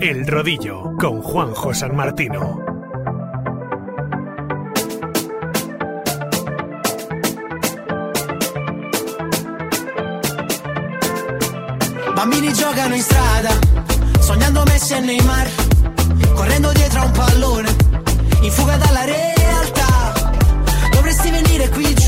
El Rodillo con Juanjo San Martino. Bambini giocano in strada, sognando Messi e Neymar, correndo dietro a un pallone, in fuga dalla realtà. Dovresti venire qui giù.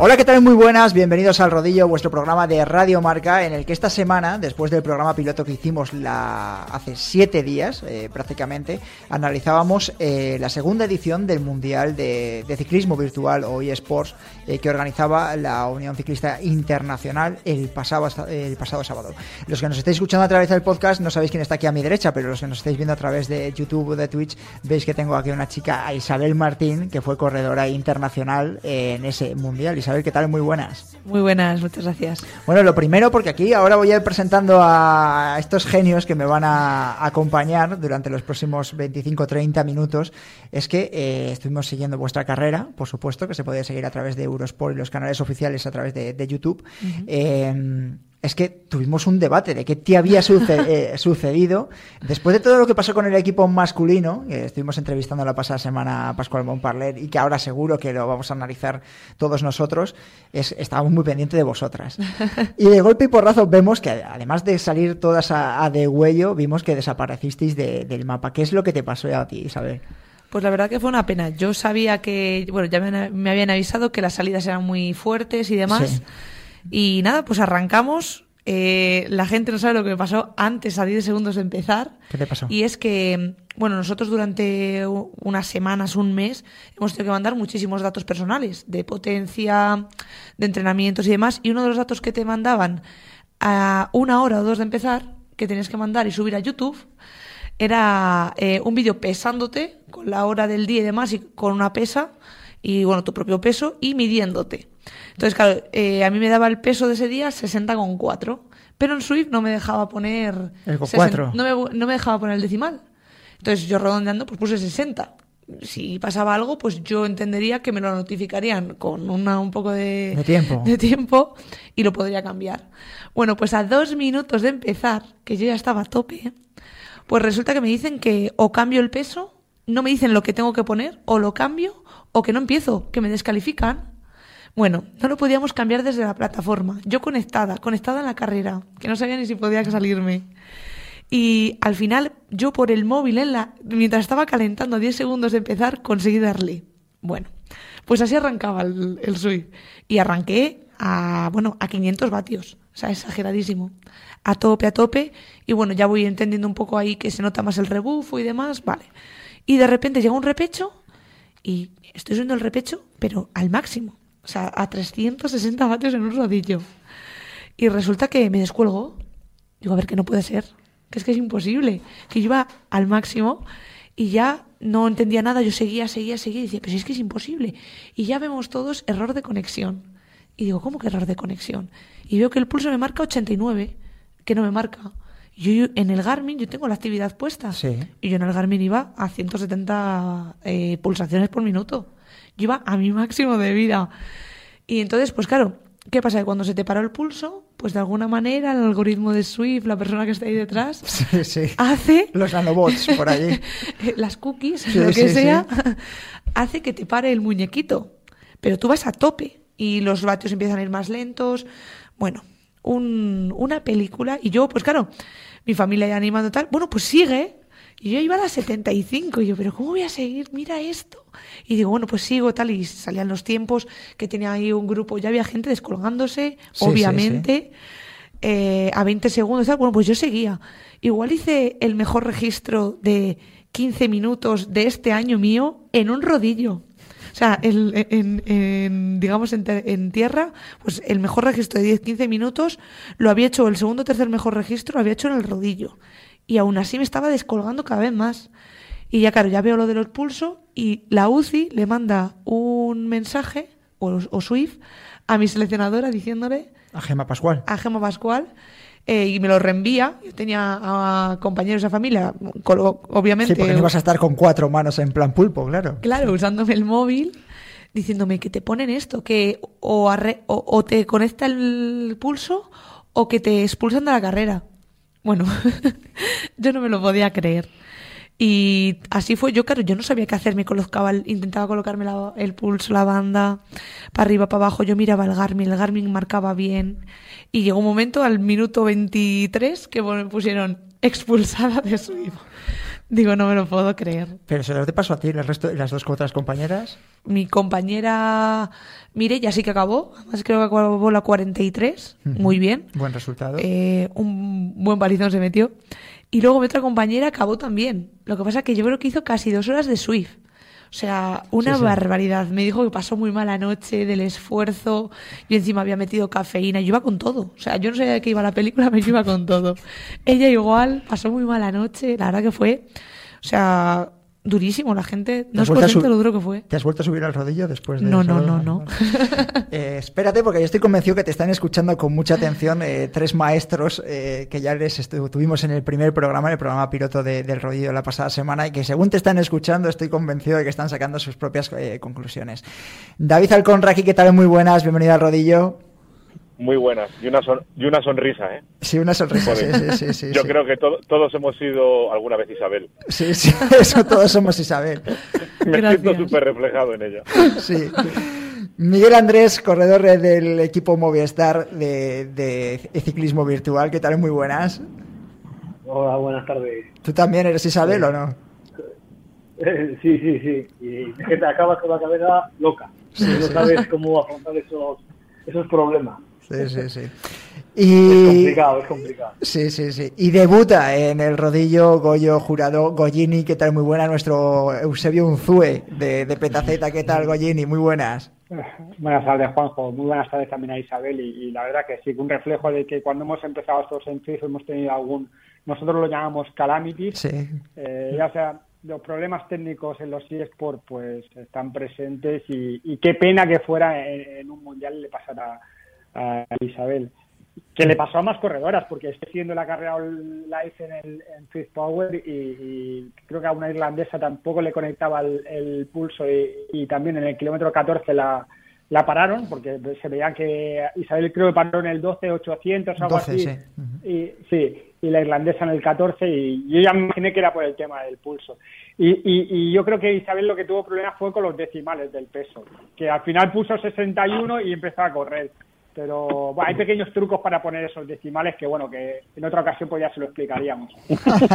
Hola, ¿qué tal? Muy buenas, bienvenidos al Rodillo, vuestro programa de Radio Marca, en el que esta semana, después del programa piloto que hicimos la... hace siete días eh, prácticamente, analizábamos eh, la segunda edición del Mundial de, Ciclismo Virtual o eSports eh, que organizaba la Unión Ciclista Internacional el pasado, el pasado sábado. Los que nos estáis escuchando a través del podcast no sabéis quién está aquí a mi derecha, pero los que nos estáis viendo a través de YouTube o de Twitch veis que tengo aquí una chica, Isabel Martín, que fue corredora internacional en ese Mundial. Isabel, ¿qué tal? Muy buenas. Muy buenas, muchas gracias. Bueno, lo primero, porque aquí ahora voy a ir presentando a estos genios que me van a acompañar durante los próximos 25-30 minutos, es que eh, estuvimos siguiendo vuestra carrera, por supuesto, que se puede seguir a través de Eurosport y los canales oficiales a través de, de YouTube. eh, es que tuvimos un debate de qué te había suce eh, sucedido después de todo lo que pasó con el equipo masculino, que estuvimos entrevistando la pasada semana a Pascual Montparler y que ahora seguro que lo vamos a analizar todos nosotros, es, estábamos muy pendientes de vosotras. Y de golpe y porrazo vemos que además de salir todas a, a de huello, vimos que desaparecisteis de, del mapa. ¿Qué es lo que te pasó a ti, Isabel? Pues la verdad que fue una pena. Yo sabía que, bueno, ya me, me habían avisado que las salidas eran muy fuertes y demás. Sí. Y nada, pues arrancamos. Eh, la gente no sabe lo que me pasó antes, a 10 segundos de empezar. ¿Qué te pasó? Y es que, bueno, nosotros durante unas semanas, un mes, hemos tenido que mandar muchísimos datos personales, de potencia, de entrenamientos y demás. Y uno de los datos que te mandaban a una hora o dos de empezar, que tenías que mandar y subir a YouTube, era eh, un vídeo pesándote con la hora del día y demás y con una pesa y bueno, tu propio peso y midiéndote. Entonces, claro, eh, a mí me daba el peso de ese día 60,4, pero en Swift no me dejaba poner... El con 60 cuatro. No me, no me dejaba poner el decimal. Entonces yo redondeando pues puse 60. Si pasaba algo, pues yo entendería que me lo notificarían con una, un poco de, De tiempo. de tiempo y lo podría cambiar. Bueno, pues a dos minutos de empezar, que yo ya estaba a tope, pues resulta que me dicen que o cambio el peso, no me dicen lo que tengo que poner, o lo cambio, o que no empiezo, que me descalifican. Bueno, no lo podíamos cambiar desde la plataforma. Yo conectada, conectada en la carrera, que no sabía ni si podía salirme. Y al final, yo por el móvil, en la, mientras estaba calentando a 10 segundos de empezar, conseguí darle. Bueno, pues así arrancaba el, el. Y arranqué a, bueno, a 500 vatios. O sea, exageradísimo. A tope, a tope. Y bueno, ya voy entendiendo un poco ahí que se nota más el rebufo y demás. Vale. Y de repente llega un repecho y estoy subiendo el repecho, pero al máximo. O sea, a 360 vatios en un rodillo. Y resulta que me descuelgo. Digo, a ver, que no puede ser. Que es que es imposible. Que yo iba al máximo y ya no entendía nada. Yo seguía, seguía, seguía. Y decía, pero si es que es imposible. Y ya vemos todos error de conexión. Y digo, ¿cómo que error de conexión? Y veo que el pulso me marca 89, que no me marca. Yo en el Garmin, yo tengo la actividad puesta. Sí. Y yo en el Garmin iba a 170 eh, pulsaciones por minuto. Yo iba a mi máximo de vida. Y entonces, pues claro, ¿qué pasa? Que cuando se te paró el pulso, pues de alguna manera el algoritmo de Swift, la persona que está ahí detrás, Sí, sí. hace Los nanobots por allí. las cookies, Sí, lo que sea, hace que te pare el muñequito. Pero tú vas a tope y los vatios empiezan a ir más lentos. Bueno, un- una película. Y yo, pues claro, mi familia ya animando tal. Bueno, pues sigue. Y yo iba a las 75. Y yo, pero ¿cómo voy a seguir? Mira esto. Y digo, bueno, pues sigo tal. Y salían los tiempos que tenía ahí un grupo. Ya había gente descolgándose, Sí, sí, obviamente. eh, a 20 segundos. Tal. Bueno, pues yo seguía. Igual hice el mejor registro de 15 minutos de este año mío en un rodillo. O sea, el- en, en, digamos, en, en tierra, pues el mejor registro de 10-15 minutos lo había hecho, el segundo o tercer mejor registro lo había hecho en el rodillo. Y aún así me estaba descolgando cada vez más. Y ya, claro, ya veo lo de los pulsos y la UCI le manda un mensaje, o, o Swift, a mi seleccionadora diciéndole A Gema Pascual. a Gema Pascual eh, y me lo reenvía. Yo tenía a compañeros de familia, obviamente. Sí, porque no ibas a estar con cuatro manos en plan pulpo, claro. Claro, usándome el móvil, diciéndome que te ponen esto, que o, arre- o, o te conecta el pulso o que te expulsan de la carrera. Bueno, yo no me lo podía creer. Y así fue, yo claro, yo no sabía qué hacer, me colocaba, intentaba colocarme la- el pulso, la banda, para arriba, para abajo, yo miraba el Garmin, el Garmin marcaba bien. Y llegó un momento, al minuto 23, que me pusieron expulsada de Swift. Digo, no me lo puedo creer. Pero se lo te pasó a ti, el resto, las dos otras compañeras. Mi compañera Mireya sí que acabó, además creo que acabó la 43, muy bien. Buen resultado. Eh, un buen palizón se metió. Y luego mi otra compañera acabó también. Lo que pasa que yo creo que hizo casi dos horas de Swift. O sea, una Sí, sí. barbaridad. Me dijo que pasó muy mala noche del esfuerzo. Yo encima había metido cafeína. Yo iba con todo. O sea, yo no sabía de qué iba la película, pero yo iba con todo. Ella igual, pasó muy mala noche. La verdad que fue, o sea, durísimo. La gente no es consciente de lo duro que fue. ¿Te has vuelto a subir al rodillo después de No, no, no, no. Eh, espérate, porque yo estoy convencido que te están escuchando con mucha atención eh, tres maestros eh, que ya les tuvimos en el primer programa, en el programa piloto de- del rodillo la pasada semana, y que según te están escuchando, estoy convencido de que están sacando sus propias conclusiones. David Alconraqui, ¿qué tal? Muy buenas, bienvenido al rodillo. Muy buenas. Y una, son- y una sonrisa, ¿eh? Sí, una sonrisa, sí, Joder. sí, sí. sí, Yo sí. creo que to- todos hemos sido alguna vez Isabel. Sí, sí, eso todos somos Isabel. Me Gracias. siento súper reflejado en ella. Sí. Miguel Andrés, corredor del equipo Movistar de, de ciclismo virtual, ¿qué tal? Muy buenas. Hola, buenas tardes. ¿Tú también eres Isabel o no? Eh, sí, sí, sí. Y es que te acabas con la cabeza loca. no sabes cómo afrontar esos, esos problemas. Sí, sí, sí. Es Y... complicado, es complicado. Sí, sí, sí. Y debuta en el rodillo Goyo Jurado Goyini, ¿qué tal? Muy buena. Nuestro Eusebio Unzue de, de Petaceta, ¿qué tal, Goyini? Muy buenas. Buenas tardes, Juanjo. Muy buenas tardes también a Isabel. Y, y la verdad que sí, un reflejo de que cuando hemos empezado estos en Swift hemos tenido algún, nosotros lo llamamos calamities, Sí. eh, ya sea los problemas técnicos en los eSports pues están presentes y, y qué pena que fuera en, en un mundial le pasara a, Isabel. Que le pasó a más corredoras, porque estoy siguiendo la carrera live en el en Swift Power y, y creo que a una irlandesa tampoco le conectaba el, el pulso y, y también en el kilómetro 14 la, la pararon, porque se veía que Isabel creo que paró en el 12, 800, algo 12, así. sí. Y, sí, y la irlandesa en el 14 y yo ya me imaginé que era por el tema del pulso. Y, y, y yo creo que Isabel lo que tuvo problemas fue con los decimales del peso, que al final puso 61 y empezó a correr. Pero bueno, hay pequeños trucos para poner esos decimales que, bueno, que en otra ocasión pues ya se lo explicaríamos.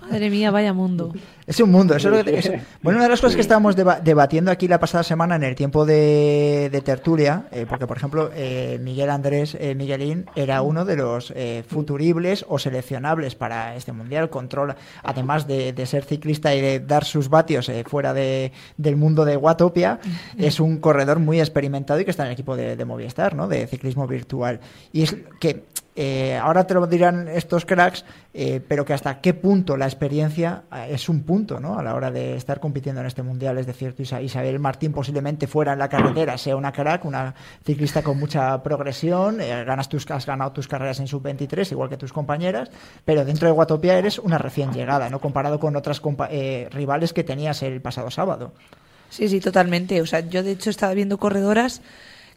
Madre mía, vaya mundo. Es un mundo. Eso es lo que- eso- bueno, una de las cosas que estábamos deba- debatiendo aquí la pasada semana en el tiempo de, de tertulia, eh, porque por ejemplo eh, Miguel Andrés eh, Miguelín era uno de los eh, futuribles o seleccionables para este mundial. Control, además de, de ser ciclista y de dar sus vatios eh, fuera de- del mundo de Watopia, es un corredor muy experimentado y que está en el equipo de, de Movistar, ¿no? De ciclismo virtual. Y es que eh, ahora te lo dirán estos cracks, eh, pero que hasta qué punto la experiencia eh, es un punto ¿no? a la hora de estar compitiendo en este mundial. Es decir, Isabel Martín posiblemente fuera en la carretera, sea una crack, una ciclista con mucha progresión, ganas tus, has ganado tus carreras en sub-23, igual que tus compañeras, pero dentro de Guatopia eres una recién llegada, ¿no? comparado con otras compa- rivales que tenías el pasado sábado. Sí, sí, totalmente. O sea, yo de hecho estaba viendo corredoras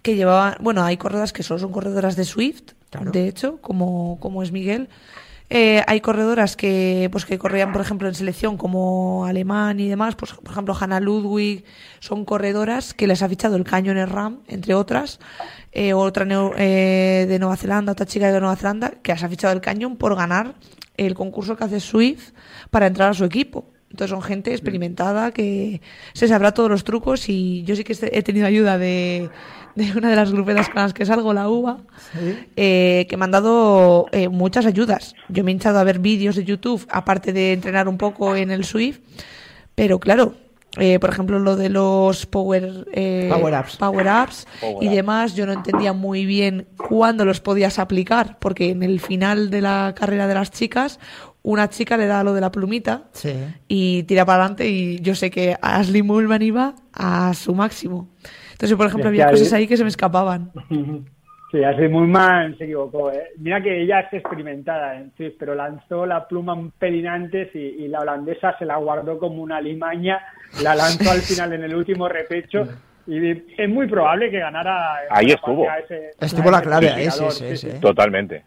que llevaban, bueno, hay corredoras que solo son corredoras de Swift, Claro. de hecho, como, como es Miguel. Eh, hay corredoras que, pues, que corrían, por ejemplo, en selección como alemán y demás. Pues, por ejemplo, Hannah Ludwig son corredoras que les ha fichado el Canyon Ram, entre otras. Eh, otra eh, de Nueva Zelanda, otra chica de Nueva Zelanda, que les ha fichado el Canyon por ganar el concurso que hace Swift para entrar a su equipo. Entonces son gente experimentada que se sabrá todos los trucos y yo sí que he tenido ayuda de, de una de las grupetas con las que salgo, la UVA, eh, que me han dado eh, muchas ayudas. Yo me he hinchado a ver vídeos de YouTube, aparte de entrenar un poco en el Swift, pero claro, eh, por ejemplo, lo de los power, eh, Power ups. power ups Power y demás, yo no entendía muy bien cuándo los podías aplicar, porque en el final de la carrera de las chicas, una chica le da lo de la plumita Sí. y tira para adelante y yo sé que Ashley Mullman iba a su máximo. Entonces, por ejemplo, había cosas ahí que se me escapaban. Sí, así muy mal se equivocó. ¿eh? Mira que ella es experimentada en Swift, pero lanzó la pluma un pelín antes y, y la holandesa se la guardó como una limaña, la lanzó al final en el último repecho y es muy probable que ganara. Ahí estuvo. ese- Estuvo la ese clave tirador, sí, sí. Totalmente.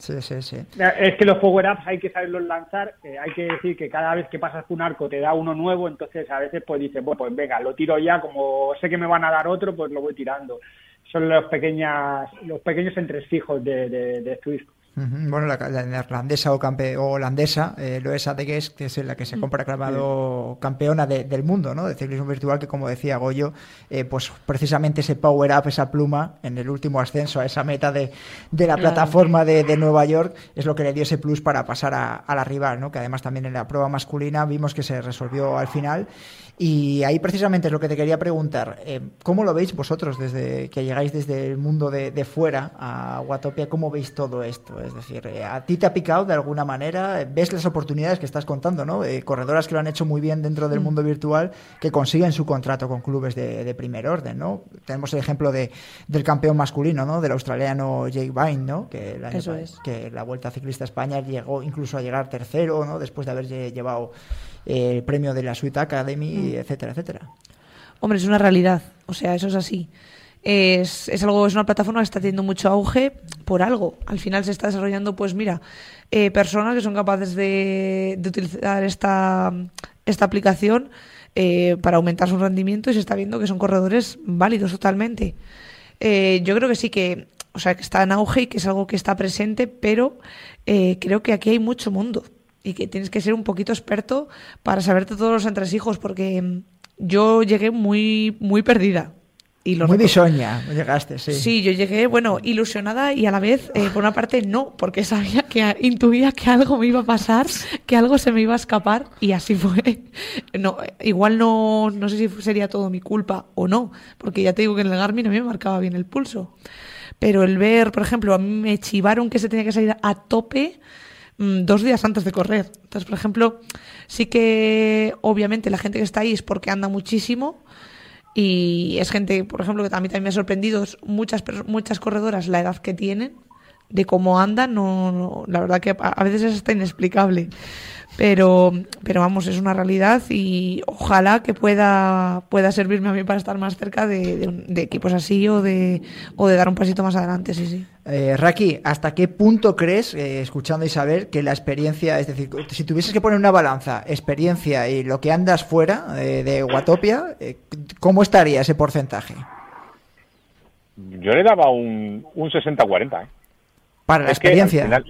Sí, sí, sí. Es que los power-ups hay que saberlos lanzar, eh, hay que decir que cada vez que pasas un arco te da uno nuevo, entonces a veces pues dices, bueno, pues venga, lo tiro ya, como sé que me van a dar otro, pues lo voy tirando. Son los, pequeñas, los pequeños entresijos de, de, de. Bueno, la, la neerlandesa o, campe, o holandesa, eh, Loesa de Guest, que es la que se ha proclamado campeona de- del mundo ¿no? de ciclismo virtual, que como decía Goyo, eh, pues precisamente ese power up, esa pluma, en el último ascenso a esa meta de, de la plataforma de, de Nueva York, es lo que le dio ese plus para pasar a, a la rival, ¿no? que además también en la prueba masculina vimos que se resolvió al final. Y ahí precisamente es lo que te quería preguntar. eh, ¿Cómo lo veis vosotros desde que llegáis desde el mundo de, de fuera a Watopia? ¿Cómo veis todo esto? Es decir, eh, ¿a ti te ha picado de alguna manera? ¿Ves las oportunidades que estás contando? ¿no? Eh, corredoras que lo han hecho muy bien dentro del mundo virtual que consiguen su contrato con clubes de, de primer orden. ¿no? Tenemos el ejemplo de, del campeón masculino, ¿no? del australiano Jake Vine, ¿no? que, el año Eso pa- es. que la Vuelta Ciclista a España llegó incluso a llegar tercero ¿no? después de haber lle- llevado eh, el premio de la Sweet Academy, etcétera, etcétera. Hombre, es una realidad. O sea, eso es así. Es, es algo, es una plataforma que está teniendo mucho auge por algo. Al final se está desarrollando, pues mira, eh, personas que son capaces de, de utilizar esta, esta aplicación eh, para aumentar su rendimiento y se está viendo que son corredores válidos totalmente. Eh, yo creo que sí que, o sea, que está en auge y que es algo que está presente, pero eh, creo que aquí hay mucho mundo y que tienes que ser un poquito experto para saberte todos los entresijos, porque mm, yo llegué muy, muy perdida. Y lo Muy bisoña, llegaste, sí. Sí, yo llegué, bueno, ilusionada y a la vez, eh, por una parte, no, porque sabía que intuía que algo me iba a pasar, que algo se me iba a escapar y así fue. No, igual no, no sé si sería todo mi culpa o no, porque ya te digo que en el Garmin a mí me marcaba bien el pulso. Pero el ver, por ejemplo, a mí me chivaron que se tenía que salir a tope dos días antes de correr. Entonces, por ejemplo, sí que obviamente la gente que está ahí es porque anda muchísimo. Y es gente, por ejemplo, que a también me ha sorprendido muchas, muchas corredoras la edad que tienen, de cómo andan, no, no- la verdad que a veces es hasta inexplicable. Pero, pero vamos, es una realidad y ojalá que pueda, pueda servirme a mí para estar más cerca de, de un- de equipos así o de, o de dar un pasito más adelante, sí, sí. Eh, Raki, ¿hasta qué punto crees, eh, escuchando a Isabel, que la experiencia, es decir, si tuvieses que poner una balanza, experiencia y lo que andas fuera eh, de Watopia, eh, ¿cómo estaría ese porcentaje? Yo le daba un, un 60-40. ¿eh? Para la Es que, al experiencia. final-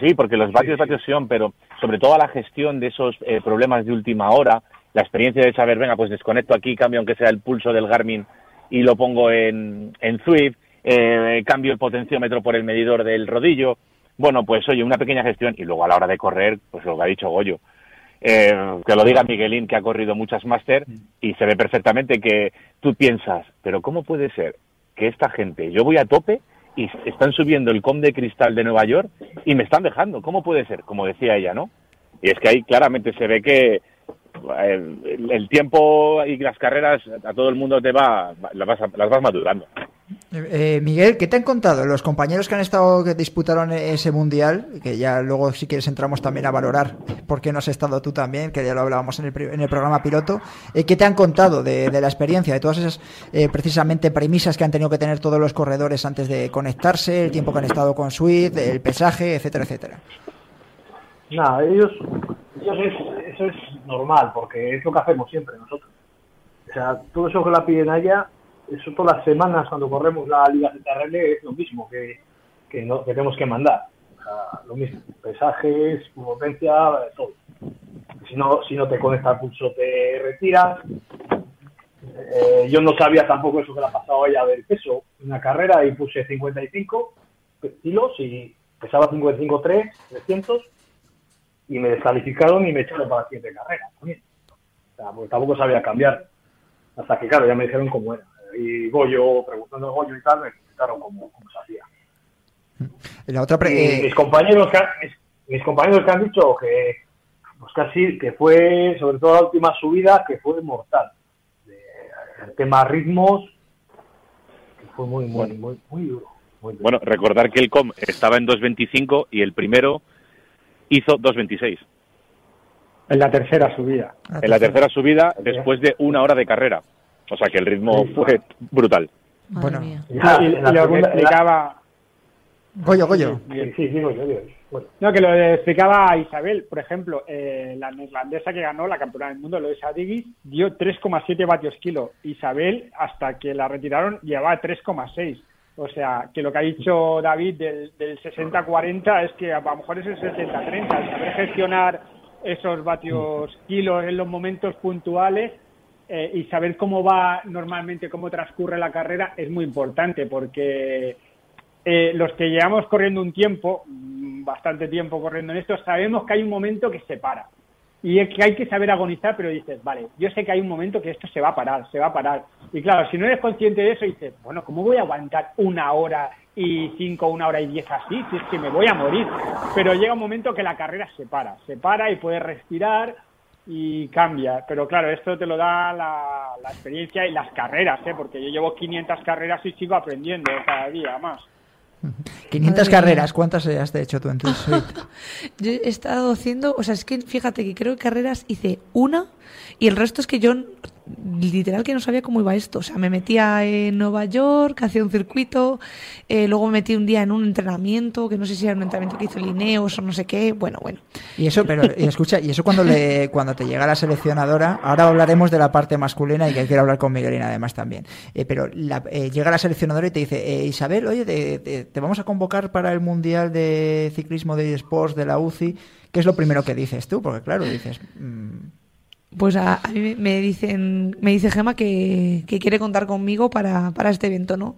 sí, porque los vatios, vatios son, pero sobre todo a la gestión de esos eh, problemas de última hora, la experiencia de saber, venga, pues desconecto aquí, cambio aunque sea el pulso del Garmin y lo pongo en, en Swift, eh, cambio el potenciómetro por el medidor del rodillo. Bueno, pues oye, una pequeña gestión y luego a la hora de correr, pues lo que ha dicho Goyo. Eh, que lo diga Miguelín, que ha corrido muchas máster y se ve perfectamente que tú piensas, pero ¿cómo puede ser que esta gente, yo voy a tope y están subiendo el com de cristal de Nueva York y me están dejando? ¿Cómo puede ser? Como decía ella, ¿no? Y es que ahí claramente se ve que eh, el, el tiempo y las carreras a todo el mundo te va, las vas, las vas madurando. Eh, Miguel, ¿qué te han contado los compañeros que han estado, que disputaron ese mundial? Que ya luego, si quieres, entramos también a valorar por qué no has estado tú también, que ya lo hablábamos en el, programa piloto. Eh, ¿Qué te han contado de, la experiencia, de todas esas eh, precisamente premisas que han tenido que tener todos los corredores antes de conectarse, el tiempo que han estado con Swift, el pesaje, etcétera, etcétera? Nada, ellos, ellos es, eso es normal, porque es lo que hacemos siempre nosotros. O sea, todo eso que la piden allá, eso todas las semanas cuando corremos la Liga ZRL es lo mismo que, que, tenemos que mandar. O sea, lo mismo, pesajes, potencia, todo. Si no, si no te conecta el pulso te retiras. Eh, yo no sabía tampoco eso que le ha pasado a ella del peso. Una carrera y puse 55 kilos y pesaba 55.3, 300 y me descalificaron y me echaron para la siguiente carrera también. Porque tampoco sabía cambiar. Hasta que, claro, ya me dijeron cómo era. Y Goyo, preguntando a Goyo y tal, me explicaron cómo, cómo se hacía. La otra pre- Y eh, mis compañeros que han, mis, compañeros que han dicho que pues casi que fue sobre todo la última subida que fue mortal De- el tema ritmos que fue muy muy muy muy duro, muy duro. Bueno, recordar que el com estaba en 2.25 y el primero hizo 2.26. En la tercera subida. En la tercera subida después de una hora de carrera. O sea que el ritmo fue brutal. Madre Bueno. mía. Y, luego primera- explicaba Goyo, Goyo. Sí, sí, digo yo, digo yo. Bueno, No, que lo explicaba Isabel, por ejemplo, eh, la neerlandesa que ganó la campeona del mundo, Loisa Digis, dio 3,7 vatios kilo. Isabel, hasta que la retiraron, llevaba 3,6. O sea, que lo que ha dicho David del, del 60-40 es que a lo mejor es el 60-30. El saber gestionar esos vatios kilos en los momentos puntuales eh, y saber cómo va normalmente, cómo transcurre la carrera es muy importante porque eh, los que llevamos corriendo un tiempo, mm, bastante tiempo corriendo en esto, sabemos que hay un momento que se para. Y es que hay que saber agonizar, pero dices, vale, yo sé que hay un momento que esto se va a parar, se va a parar. Y claro, si no eres consciente de eso, dices, bueno, ¿cómo voy a aguantar una hora y cinco, una hora y diez así? Si es que me voy a morir. Pero llega un momento que la carrera se para, se para y puedes respirar y cambia. Pero claro, esto te lo da la, experiencia y las carreras, ¿eh? porque yo llevo 500 carreras y sigo aprendiendo cada día más. 500 Madre carreras, mía. ¿cuántas has hecho tú en tu suite? Yo he estado haciendo, o sea, es que fíjate que creo que carreras hice una y el resto es que yo literal que no sabía cómo iba esto. O sea, me metía en Nueva York, hacía un circuito, eh, luego me metí un día en un entrenamiento, que no sé si era un entrenamiento que hizo Lineos o no sé qué. Bueno, bueno. Y eso, pero y escucha, y eso cuando le, cuando te llega la seleccionadora, ahora hablaremos de la parte masculina y que quiero hablar con Miguelina además también. Eh, pero la- eh, llega la seleccionadora y te dice, Isabel, oye, te, te- te vamos a convocar para el mundial de ciclismo de eSports de la UCI. ¿Qué es lo primero que dices tú? Porque claro, dices, mm, Pues a, mí me- dicen, me dice Gema que, que quiere contar conmigo para, para este evento, ¿no?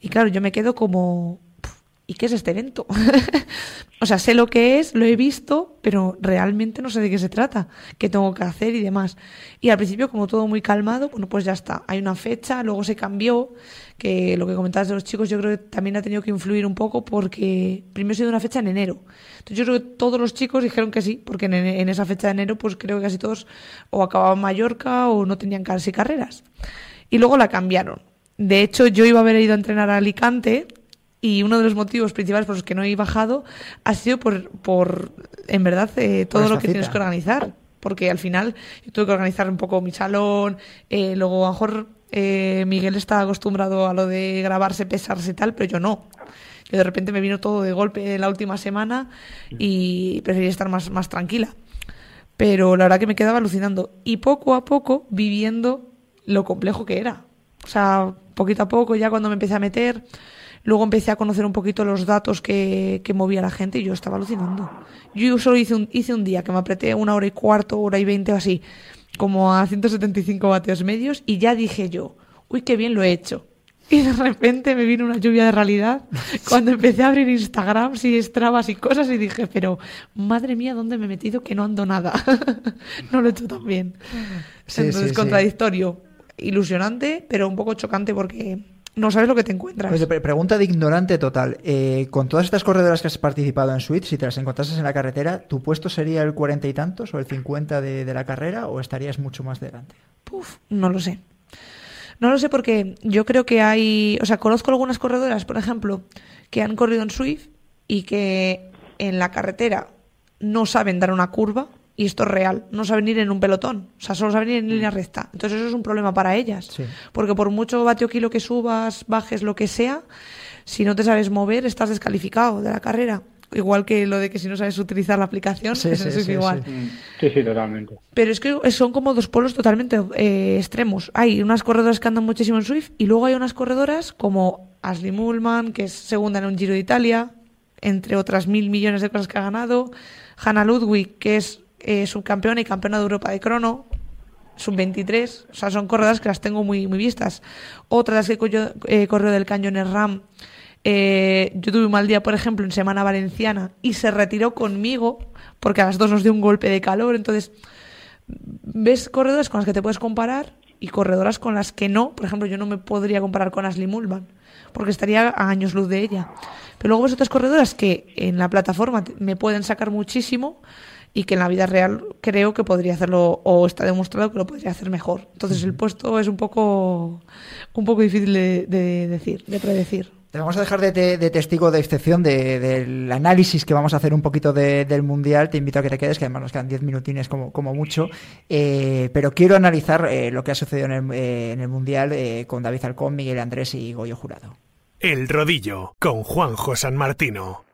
Y claro, yo me quedo como, "Puf, ¿y qué es este evento? o sea, sé lo que es, lo he visto, pero realmente no sé de qué se trata, qué tengo que hacer y demás. Y al principio, como todo muy calmado, bueno, pues ya está. Hay una fecha, luego se cambió, que lo que comentabas de los chicos yo creo que también ha tenido que influir un poco porque primero se dio una fecha en enero. Entonces yo creo que todos los chicos dijeron que sí, porque en, en esa fecha de enero pues creo que casi todos o acababan Mallorca o no tenían casi carreras. Y luego la cambiaron. De hecho, yo iba a haber ido a entrenar a Alicante y uno de los motivos principales por los que no he bajado ha sido por, por en verdad, eh, todo Por lo que tienes que organizar. Porque al final yo tuve que organizar un poco mi salón, eh, luego a lo mejor eh, Miguel está acostumbrado a lo de grabarse, pesarse y tal, pero yo no. Yo de repente me vino todo de golpe en la última semana y preferí estar más, más tranquila. Pero la verdad que me quedaba alucinando. Y poco a poco viviendo lo complejo que era. O sea, poquito a poco, ya cuando me empecé a meter, luego empecé a conocer un poquito los datos que, que movía la gente y yo estaba alucinando. Yo solo hice un, hice un día que me apreté una hora y cuarto, hora y veinte o así, como a 175 vatios medios y ya dije yo, uy, qué bien lo he hecho. Y de repente me vino una lluvia de realidad cuando empecé a abrir Instagram y Strabas y cosas y dije, pero madre mía, ¿dónde me he metido que no ando nada? no lo he hecho tan bien. Sí, Entonces, sí, sí. contradictorio, ilusionante, pero un poco chocante porque no sabes lo que te encuentras. Pre- pregunta de ignorante total. Eh, con todas estas corredoras que has participado en Suite, si te las encontrases en la carretera, ¿tu puesto sería el 40 y tantos o el 50 de, de la carrera o estarías mucho más delante? Puf, no lo sé. No lo sé porque yo creo que hay, o sea, conozco algunas corredoras, por ejemplo, que han corrido en Swift y que en la carretera no saben dar una curva y esto es real, no saben ir en un pelotón, o sea, solo saben ir en línea recta. Entonces eso es un problema para ellas, Sí. porque por mucho vatio kilo que subas, bajes lo que sea, si no te sabes mover estás descalificado de la carrera. Igual que lo de que si no sabes utilizar la aplicación, Sí, eso sí, es sí, igual. sí. Sí, sí, totalmente. Pero es que son como dos polos totalmente eh, extremos. Hay unas corredoras que andan muchísimo en Swift y luego hay unas corredoras como Ashley Mullman, que es segunda en un Giro de Italia, entre otras mil millones de cosas que ha ganado. Hannah Ludwig, que es eh, subcampeona y campeona de Europa de crono, sub-23. O sea, son corredoras que las tengo muy, muy vistas. Otras que corrió, eh, corrió del Cañón en RAM. Eh, yo tuve un mal día, por ejemplo, en Semana Valenciana y se retiró conmigo porque a las dos nos dio un golpe de calor. Entonces, ves corredoras con las que te puedes comparar y corredoras con las que no. Por ejemplo, yo no me podría comparar con Ashley Mulvan porque estaría a años luz de ella. Pero luego ves otras corredoras que en la plataforma me pueden sacar muchísimo y que en la vida real creo que podría hacerlo o está demostrado que lo podría hacer mejor. Entonces el puesto es un poco un poco difícil de, de decir, de predecir. Te vamos a dejar de, te- de testigo de excepción de- del análisis que vamos a hacer un poquito de- del Mundial. Te invito a que te quedes, que además nos quedan 10 minutines como, como mucho. Eh, pero quiero analizar eh, lo que ha sucedido en el, eh, en el Mundial eh, con David Alcón, Miguel Andrés y Goyo Jurado. El Rodillo con Juanjo San Martino.